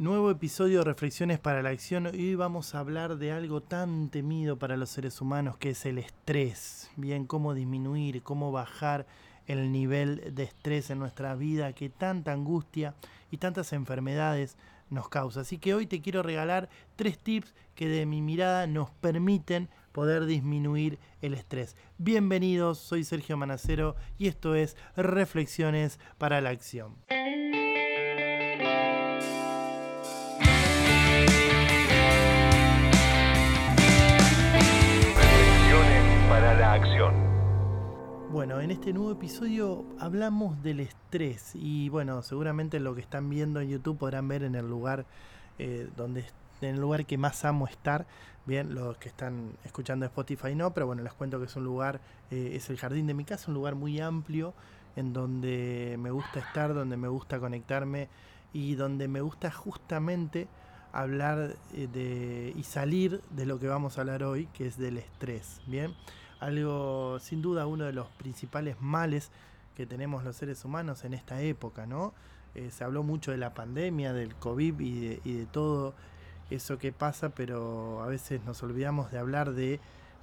Nuevo episodio de Reflexiones para la Acción. Hoy vamos a hablar de algo tan temido para los seres humanos que es el estrés. Bien, cómo disminuir, cómo bajar el nivel de estrés en nuestra vida que tanta angustia y tantas enfermedades nos causa. Así que hoy te quiero regalar tres tips que de mi mirada nos permiten poder disminuir el estrés. Bienvenidos, soy Sergio Manacero y esto es Reflexiones para la Acción. Bueno, en este nuevo episodio hablamos del estrés y bueno, seguramente lo que están viendo en YouTube podrán ver en el lugar eh, donde en el lugar que más amo estar. Bien, los que están escuchando Spotify no, pero bueno, les cuento que es un lugar, eh, es el jardín de mi casa, un lugar muy amplio en donde me gusta estar, donde me gusta conectarme y donde me gusta justamente hablar eh, de y salir de lo que vamos a hablar hoy, que es del estrés. Bien algo sin duda uno de los principales males que tenemos los seres humanos en esta época, ¿no? Eh, se habló mucho de la pandemia, del COVID y de, todo eso que pasa, pero a veces nos olvidamos de hablar de,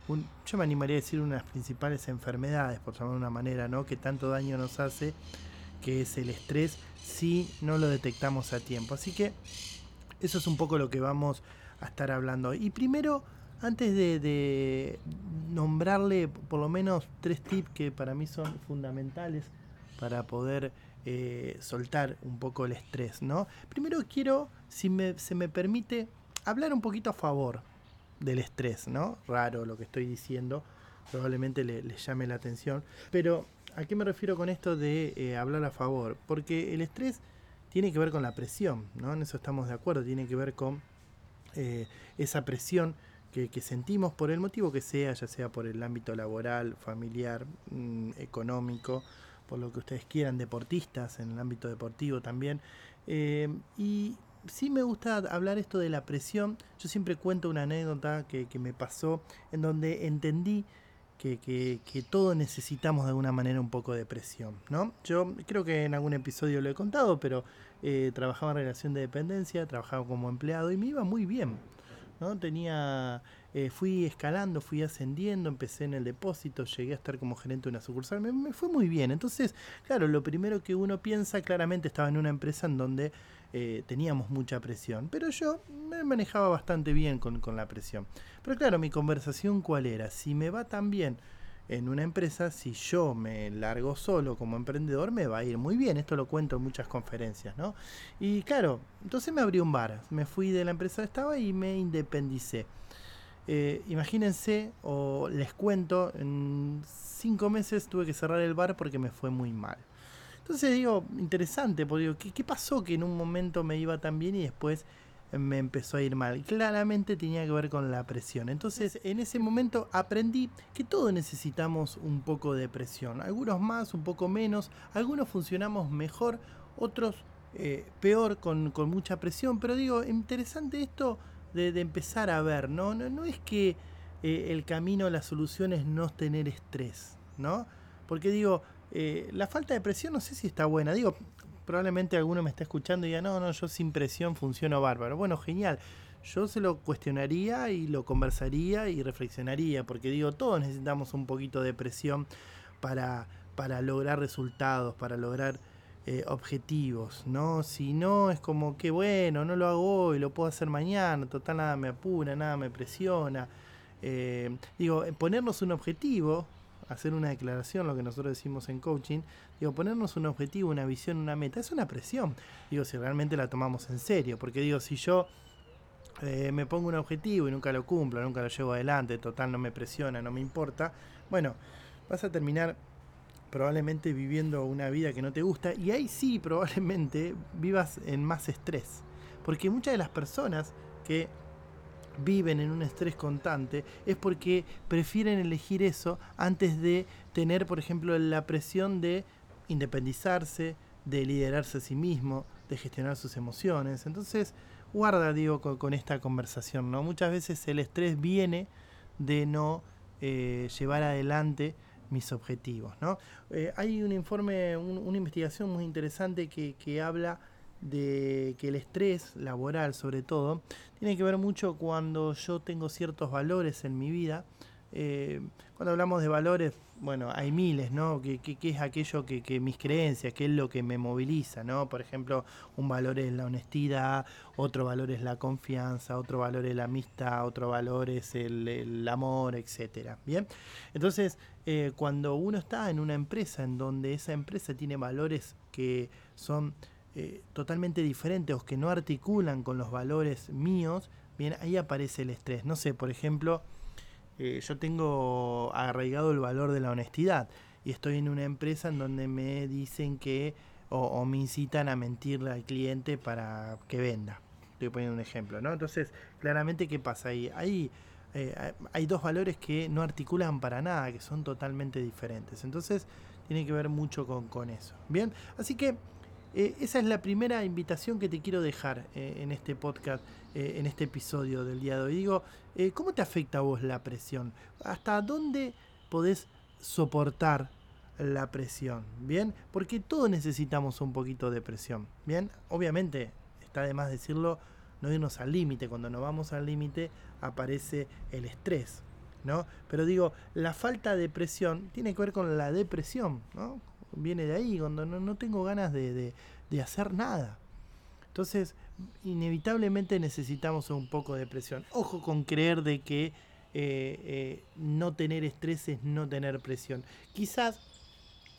un, yo me animaría a decir unas principales enfermedades, por llamarlo de una manera, ¿no? Que tanto daño nos hace, que es el estrés, si no lo detectamos a tiempo. Así que eso es un poco lo que vamos a estar hablando. Y primero antes de, nombrarle por lo menos tres tips que para mí son fundamentales para poder eh, soltar un poco el estrés, ¿no? Primero quiero, si se me permite, hablar un poquito a favor del estrés, ¿no? Raro lo que estoy diciendo, probablemente le, llame la atención, pero ¿a qué me refiero con esto de eh, hablar a favor? Porque el estrés tiene que ver con la presión, ¿no? En eso estamos de acuerdo, tiene que ver con eh, esa presión que, sentimos por el motivo que sea, ya sea por el ámbito laboral, familiar, mm, económico, por lo que ustedes quieran, deportistas, en el ámbito deportivo también. Eh, y sí me gusta hablar esto de la presión. Yo siempre cuento una anécdota que, me pasó en donde entendí que, que, todos necesitamos de alguna manera un poco de presión, ¿no? Yo creo que en algún episodio lo he contado, pero eh, trabajaba en relación de dependencia, trabajaba como empleado y me iba muy bien. ¿No? Tenía, eh, fui escalando, fui ascendiendo, empecé en el depósito, llegué a estar como gerente de una sucursal, me, fue muy bien. Entonces, claro, lo primero que uno piensa, claramente estaba en una empresa en donde eh, teníamos mucha presión, pero yo me manejaba bastante bien con, con la presión. Pero claro, mi conversación cuál era, si me va tan bien, en una empresa, si yo me largo solo como emprendedor, me va a ir muy bien. Esto lo cuento en muchas conferencias, ¿no? Y claro, entonces me abrí un bar. Me fui de la empresa que estaba y me independicé. Eh, imagínense, o les cuento, en cinco meses tuve que cerrar el bar porque me fue muy mal. Entonces digo, interesante, porque digo, ¿qué, ¿qué pasó que en un momento me iba tan bien y después me empezó a ir mal. Claramente tenía que ver con la presión. Entonces en ese momento aprendí que todos necesitamos un poco de presión. Algunos más, un poco menos. Algunos funcionamos mejor, otros eh, peor con, mucha presión. Pero digo, interesante esto de, empezar a ver, ¿no? No, es que eh, el camino, la solución es no tener estrés, ¿no? Porque digo, eh, la falta de presión no sé si está buena. Digo, probablemente alguno me está escuchando y diga, no, no, yo sin presión funciono bárbaro. Bueno, genial. Yo se lo cuestionaría y lo conversaría y reflexionaría, porque digo, todos necesitamos un poquito de presión para, para lograr resultados, para lograr eh, objetivos, ¿no? Si no, es como que bueno, no lo hago hoy, lo puedo hacer mañana, total nada me apura, nada me presiona. Eh, digo, ponernos un objetivo, hacer una declaración, lo que nosotros decimos en coaching, digo, ponernos un objetivo, una visión, una meta, es una presión. Digo, si realmente la tomamos en serio, porque digo, si yo eh, me pongo un objetivo y nunca lo cumplo, nunca lo llevo adelante, total no me presiona, no me importa, bueno, vas a terminar probablemente viviendo una vida que no te gusta y ahí sí probablemente vivas en más estrés. Porque muchas de las personas que viven en un estrés constante es porque prefieren elegir eso antes de tener, por ejemplo, la presión de independizarse, de liderarse a sí mismo, de gestionar sus emociones. Entonces, guarda, digo, con, esta conversación, ¿no? Muchas veces el estrés viene de no eh, llevar adelante mis objetivos, ¿no? Eh, hay un informe, una investigación muy interesante que, que habla de que el estrés laboral sobre todo tiene que ver mucho cuando yo tengo ciertos valores en mi vida. Eh, cuando hablamos de valores, bueno, hay miles, ¿no? ¿Qué, es aquello que, que, mis creencias, qué es lo que me moviliza, ¿no? Por ejemplo, un valor es la honestidad, otro valor es la confianza, otro valor es la amistad, otro valor es el, amor, etcétera. Bien, entonces, eh, cuando uno está en una empresa en donde esa empresa tiene valores que son eh, totalmente diferentes o que no articulan con los valores míos, bien, ahí aparece el estrés. No sé, por ejemplo, eh, yo tengo arraigado el valor de la honestidad y estoy en una empresa en donde me dicen que o, me incitan a mentirle al cliente para que venda. Estoy poniendo un ejemplo, ¿no? Entonces, claramente, ¿qué pasa ahí? Eh, hay dos valores que no articulan para nada, que son totalmente diferentes. Entonces, tiene que ver mucho con, con eso. Bien, así que eh, esa es la primera invitación que te quiero dejar eh, en este podcast, eh, en este episodio del día de hoy. Digo, ¿cómo te afecta a vos la presión? ¿Hasta dónde podés soportar la presión? ¿Bien? Porque todos necesitamos un poquito de presión. ¿Bien? Obviamente, está de más decirlo, no irnos al límite. Cuando nos vamos al límite aparece el estrés. ¿no? Pero digo, la falta de presión tiene que ver con la depresión, ¿no? Viene de ahí, cuando no, tengo ganas de, hacer nada. Entonces, inevitablemente necesitamos un poco de presión. Ojo con creer de que eh, eh, no tener estrés es no tener presión. Quizás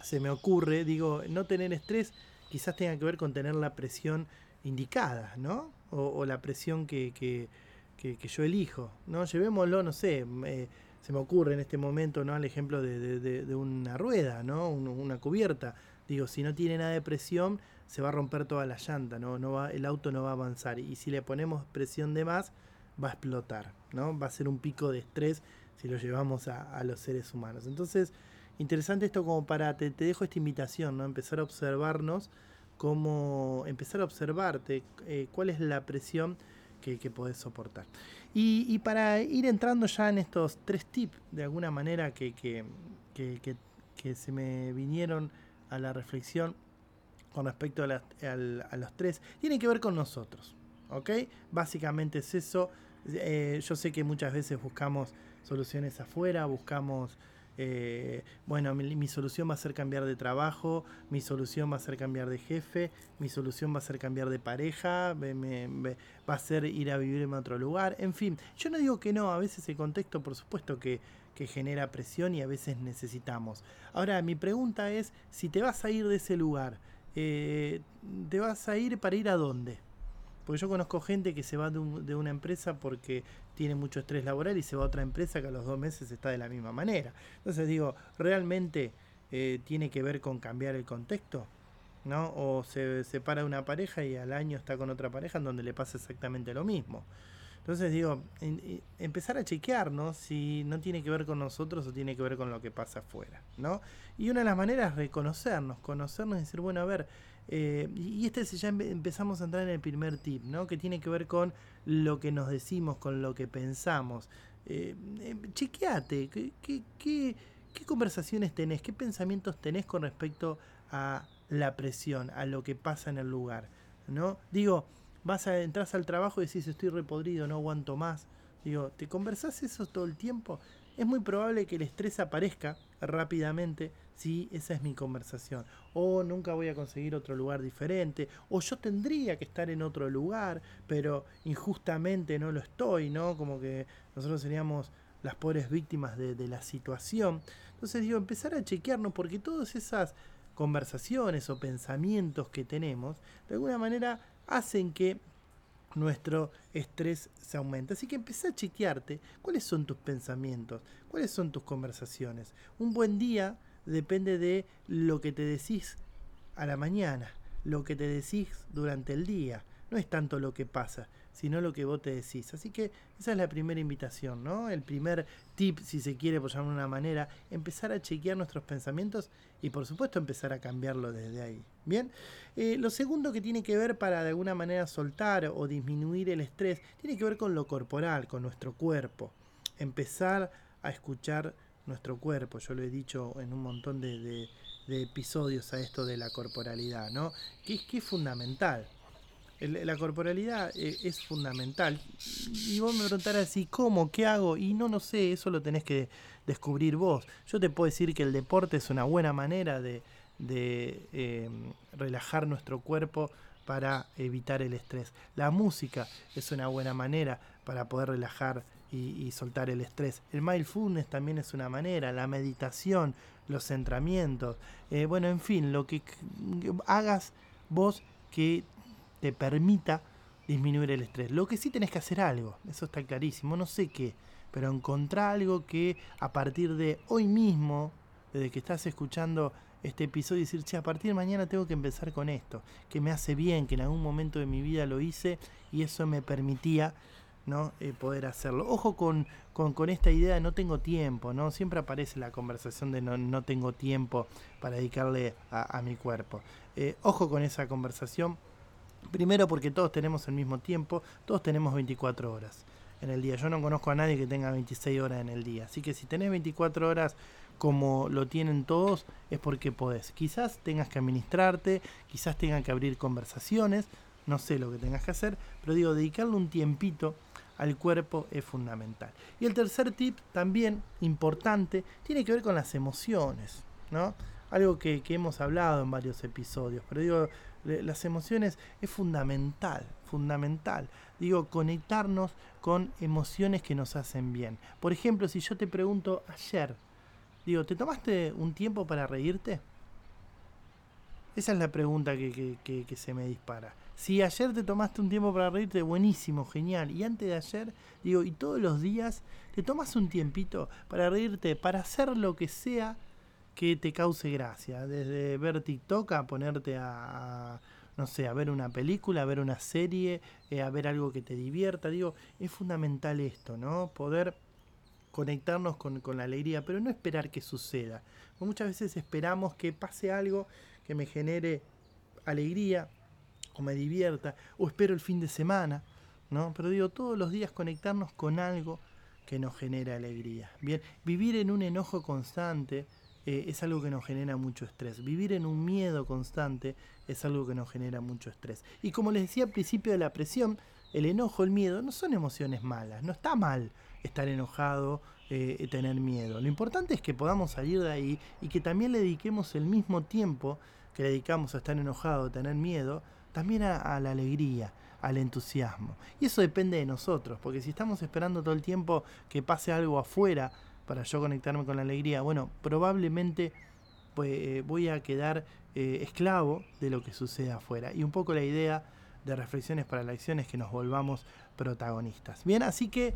se me ocurre, digo, no tener estrés quizás tenga que ver con tener la presión indicada, ¿no? O, la presión que, que, yo elijo, ¿no? Llevémoslo, no sé, eh, se me ocurre en este momento, ¿no? El ejemplo de, una rueda, ¿no? una cubierta. Digo, si no tiene nada de presión, se va a romper toda la llanta, ¿no? no va, el auto no va a avanzar. Y si le ponemos presión de más, va a explotar, ¿no? Va a ser un pico de estrés si lo llevamos a, los seres humanos. Entonces, interesante esto como para, te, dejo esta invitación, ¿no? Empezar a observarnos, cómo, empezar a observarte eh, cuál es la presión que, que podés soportar. Y, para ir entrando ya en estos tres tips, de alguna manera que, que, se me vinieron a la reflexión con respecto a, a, los tres, tiene que ver con nosotros. ¿Ok? Básicamente es eso. Eh, yo sé que muchas veces buscamos soluciones afuera, buscamos eh, bueno, mi, solución va a ser cambiar de trabajo, mi solución va a ser cambiar de jefe, mi solución va a ser cambiar de pareja, va a ser ir a vivir en otro lugar, en fin, yo no digo que no, a veces el contexto por supuesto que, genera presión y a veces necesitamos. Ahora, mi pregunta es, si te vas a ir de ese lugar, eh, ¿te vas a ir para ir a dónde? Porque yo conozco gente que se va de, una empresa porque tiene mucho estrés laboral y se va a otra empresa que a los dos meses está de la misma manera. Entonces digo, ¿realmente eh, tiene que ver con cambiar el contexto? ¿No? O se separa una pareja y al año está con otra pareja en donde le pasa exactamente lo mismo. Entonces digo, empezar a chequearnos si no tiene que ver con nosotros o tiene que ver con lo que pasa afuera, ¿no? Y una de las maneras es reconocernos, conocernos y decir, bueno, a ver, eh, y este es ya empezamos a entrar en el primer tip, ¿no? Que tiene que ver con lo que nos decimos, con lo que pensamos. Eh, eh chequeate, ¿qué, qué, qué, qué conversaciones tenés, qué pensamientos tenés con respecto a la presión, a lo que pasa en el lugar, ¿no? Digo, vas a entras al trabajo y decís estoy repodrido, no aguanto más. Digo, ¿te conversás eso todo el tiempo? Es muy probable que el estrés aparezca rápidamente si esa es mi conversación. O nunca voy a conseguir otro lugar diferente. O yo tendría que estar en otro lugar, pero injustamente no lo estoy, ¿no? Como que nosotros seríamos las pobres víctimas de, la situación. Entonces digo, empezar a chequearnos porque todas esas conversaciones o pensamientos que tenemos, de alguna manera hacen que nuestro estrés se aumente. Así que empieza a chequearte cuáles son tus pensamientos, cuáles son tus conversaciones. Un buen día depende de lo que te decís a la mañana, lo que te decís durante el día. No es tanto lo que pasa, sino lo que vos te decís. Así que esa es la primera invitación, ¿no? El primer tip, si se quiere por llamar una manera, empezar a chequear nuestros pensamientos y por supuesto empezar a cambiarlo desde ahí. Bien, eh, lo segundo que tiene que ver para de alguna manera soltar o disminuir el estrés, tiene que ver con lo corporal, con nuestro cuerpo. Empezar a escuchar nuestro cuerpo, yo lo he dicho en un montón de, episodios a esto de la corporalidad, ¿no? Que es, que es fundamental. la corporalidad eh, es fundamental. Y vos me preguntarás, ¿y cómo? ¿Qué hago? Y no, no sé, eso lo tenés que descubrir vos. Yo te puedo decir que el deporte es una buena manera de, em, relajar nuestro cuerpo para evitar el estrés. La música es una buena manera para poder relajar y, soltar el estrés. El mindfulness también es una manera, la meditación, los centramientos. Eh, bueno, en fin, lo que hagas vos que te permita disminuir el estrés. Lo que sí tenés que hacer algo, eso está clarísimo, no sé qué, pero encontrar algo que a partir de hoy mismo, desde que estás escuchando este episodio, decir, che, a partir de mañana tengo que empezar con esto, que me hace bien, que en algún momento de mi vida lo hice y eso me permitía ¿no? Eh, poder hacerlo. Ojo con, con, esta idea de no tengo tiempo, ¿no? Siempre aparece la conversación de no, no tengo tiempo para dedicarle a, mi cuerpo. Eh, ojo con esa conversación Primero porque todos tenemos el mismo tiempo, todos tenemos 24 horas en el día. Yo no conozco a nadie que tenga 26 horas en el día. Así que si tenés 24 horas como lo tienen todos, es porque podés. Quizás tengas que administrarte, quizás tengas que abrir conversaciones, no sé lo que tengas que hacer, pero digo, dedicarle un tiempito al cuerpo es fundamental. Y el tercer tip, también importante, tiene que ver con las emociones, ¿no? Algo que, que hemos hablado en varios episodios, pero digo, las emociones es fundamental, fundamental. Digo, conectarnos con emociones que nos hacen bien. Por ejemplo, si yo te pregunto ayer, digo, ¿te tomaste un tiempo para reírte? Esa es la pregunta que, que, se me dispara. Si ayer te tomaste un tiempo para reírte, buenísimo, genial. Y antes de ayer, digo, y todos los días, te tomas un tiempito para reírte, para hacer lo que sea que te cause gracia. Desde ver TikTok a ponerte a, no sé, a ver una película, a ver una serie, eh, a ver algo que te divierta. Digo, es fundamental esto, ¿no? Poder conectarnos con, la alegría, pero no esperar que suceda. muchas veces esperamos que pase algo que me genere alegría o me divierta, o espero el fin de semana, ¿no? Pero digo, todos los días conectarnos con algo que nos genera alegría. Bien, vivir en un enojo constante, eh, es algo que nos genera mucho estrés. Vivir en un miedo constante es algo que nos genera mucho estrés. Y como les decía al principio de la presión, el enojo, el miedo no son emociones malas. No está mal estar enojado, eh, tener miedo. Lo importante es que podamos salir de ahí y que también le dediquemos el mismo tiempo que le dedicamos a estar enojado, tener miedo, también a la alegría al entusiasmo. Y eso depende de nosotros, porque si estamos esperando todo el tiempo que pase algo afuera para yo conectarme con la alegría, bueno, probablemente pues, eh, voy a quedar eh, esclavo de lo que sucede afuera. Y un poco la idea de reflexiones para la acción es que nos volvamos protagonistas. Bien, así que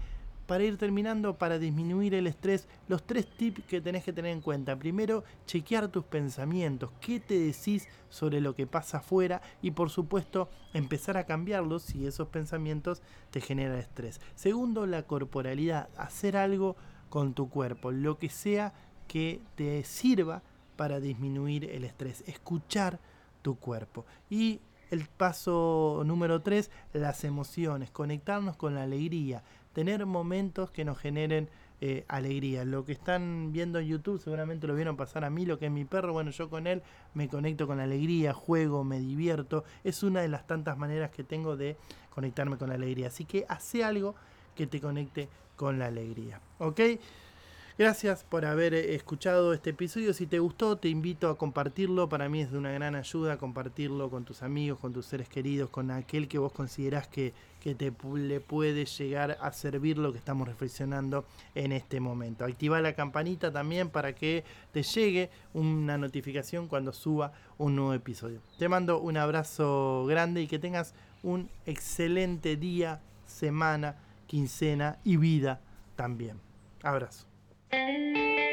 para ir terminando, para disminuir el estrés, los tres tips que tenés que tener en cuenta. Primero, chequear tus pensamientos, qué te decís sobre lo que pasa afuera y por supuesto empezar a cambiarlos si esos pensamientos te generan estrés. Segundo, la corporalidad, hacer algo con tu cuerpo, lo que sea que te sirva para disminuir el estrés, escuchar tu cuerpo. Y el paso número tres, las emociones, conectarnos con la alegría, tener momentos que nos generen eh, alegría. Lo que están viendo en YouTube seguramente lo vieron pasar a mí, lo que es mi perro, bueno, yo con él me conecto con la alegría, juego, me divierto. Es una de las tantas maneras que tengo de conectarme con la alegría. Así que hace algo que te conecte con la alegría. ¿Ok? Gracias por haber eh, escuchado este episodio. Si te gustó, te invito a compartirlo. Para mí es de una gran ayuda compartirlo con tus amigos, con tus seres queridos, con aquel que vos considerás que, que te le puede llegar a servir lo que estamos reflexionando en este momento. Activa la campanita también para que te llegue una notificación cuando suba un nuevo episodio. Te mando un abrazo grande y que tengas un excelente día, semana quincena y vida también. Abrazo. Música